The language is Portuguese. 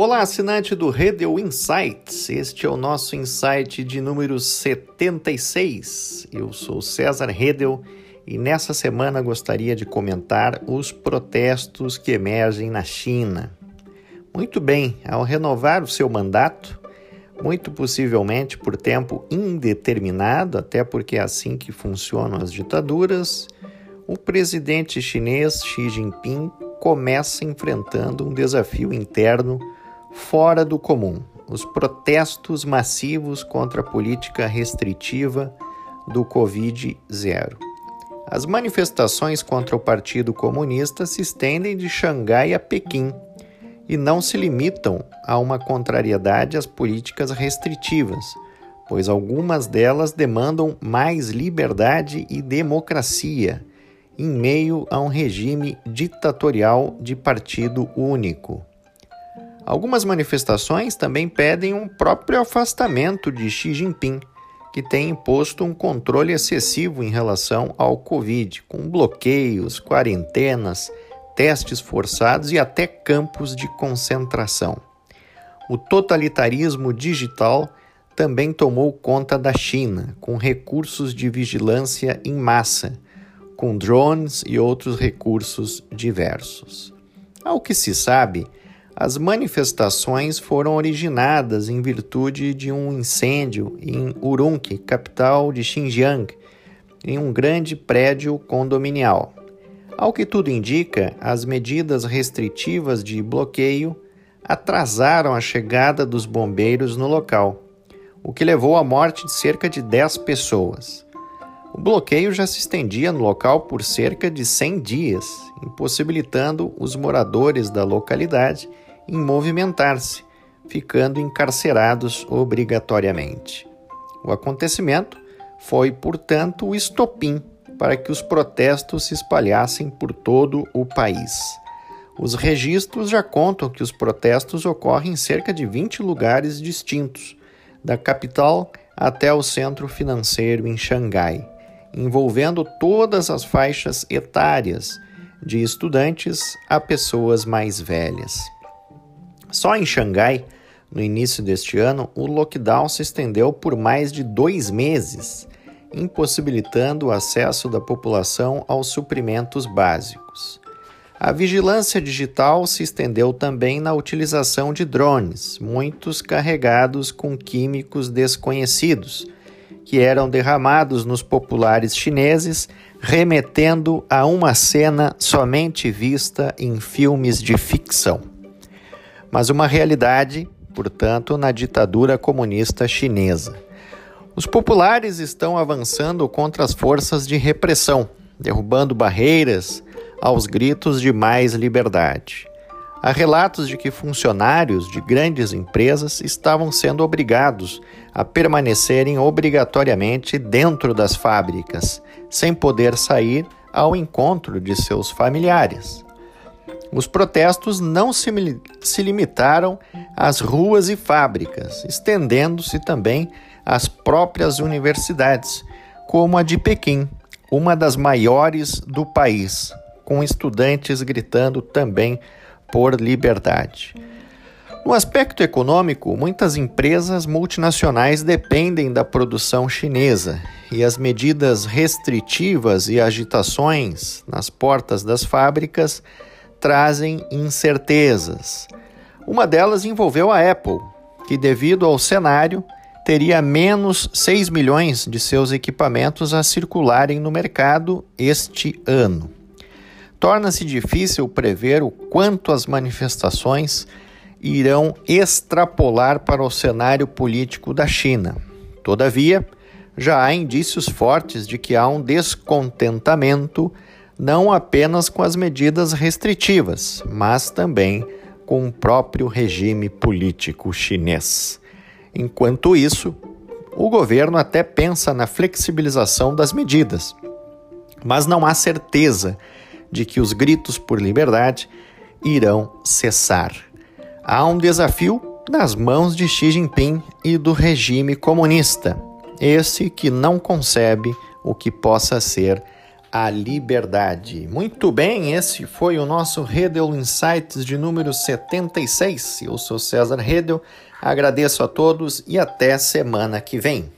Olá, assinante do Redel Insights. Este é o nosso insight de número 76. Eu sou César Redel e nessa semana gostaria de comentar os protestos que emergem na China. Muito bem, ao renovar o seu mandato, muito possivelmente por tempo indeterminado, até porque é assim que funcionam as ditaduras, o presidente chinês Xi Jinping começa enfrentando um desafio interno fora do comum: os protestos massivos contra a política restritiva do Covid-0. As manifestações contra o Partido Comunista se estendem de Xangai a Pequim e não se limitam a uma contrariedade às políticas restritivas, pois algumas delas demandam mais liberdade e democracia em meio a um regime ditatorial de partido único. Algumas manifestações também pedem um próprio afastamento de Xi Jinping, que tem imposto um controle excessivo em relação ao Covid, com bloqueios, quarentenas, testes forçados e até campos de concentração. O totalitarismo digital também tomou conta da China, com recursos de vigilância em massa, com drones e outros recursos diversos. Ao que se sabe, as manifestações foram originadas em virtude de um incêndio em Urumqi, capital de Xinjiang, em um grande prédio condominial. Ao que tudo indica, as medidas restritivas de bloqueio atrasaram a chegada dos bombeiros no local, o que levou à morte de cerca de 10 pessoas. O bloqueio já se estendia no local por cerca de 100 dias, impossibilitando os moradores da localidade em movimentar-se, ficando encarcerados obrigatoriamente. O acontecimento foi, portanto, o estopim para que os protestos se espalhassem por todo o país. Os registros já contam que os protestos ocorrem em cerca de 20 lugares distintos, da capital até o centro financeiro em Xangai, envolvendo todas as faixas etárias, de estudantes a pessoas mais velhas. Só em Xangai, no início deste ano, o lockdown se estendeu por mais de dois meses impossibilitando o acesso da população aos suprimentos básicos. A vigilância digital se estendeu também na utilização de drones, muitos carregados com químicos desconhecidos, que eram derramados nos populares chineses, remetendo a uma cena somente vista em filmes de ficção. Mas uma realidade, portanto, na ditadura comunista chinesa. Os populares estão avançando contra as forças de repressão, derrubando barreiras aos gritos de mais liberdade. Há relatos de que funcionários de grandes empresas estavam sendo obrigados a permanecerem obrigatoriamente dentro das fábricas, sem poder sair ao encontro de seus familiares. Os protestos não se, se limitaram às ruas e fábricas, estendendo-se também as próprias universidades, como a de Pequim, uma das maiores do país, com estudantes gritando também por liberdade. No aspecto econômico, muitas empresas multinacionais dependem da produção chinesa e as medidas restritivas e agitações nas portas das fábricas trazem incertezas. Uma delas envolveu a Apple, que, devido ao cenário, teria menos 6 milhões de seus equipamentos a circularem no mercado este ano. Torna-se difícil prever o quanto as manifestações irão extrapolar para o cenário político da China. Todavia, já há indícios fortes de que há um descontentamento não apenas com as medidas restritivas, mas também com o próprio regime político chinês. Enquanto isso, o governo até pensa na flexibilização das medidas, mas não há certeza de que os gritos por liberdade irão cessar. Há um desafio nas mãos de Xi Jinping e do regime comunista, esse que não concebe o que possa ser a liberdade. Muito bem, esse foi o nosso Redel Insights de número 76. Eu sou César Redel, agradeço a todos e até semana que vem.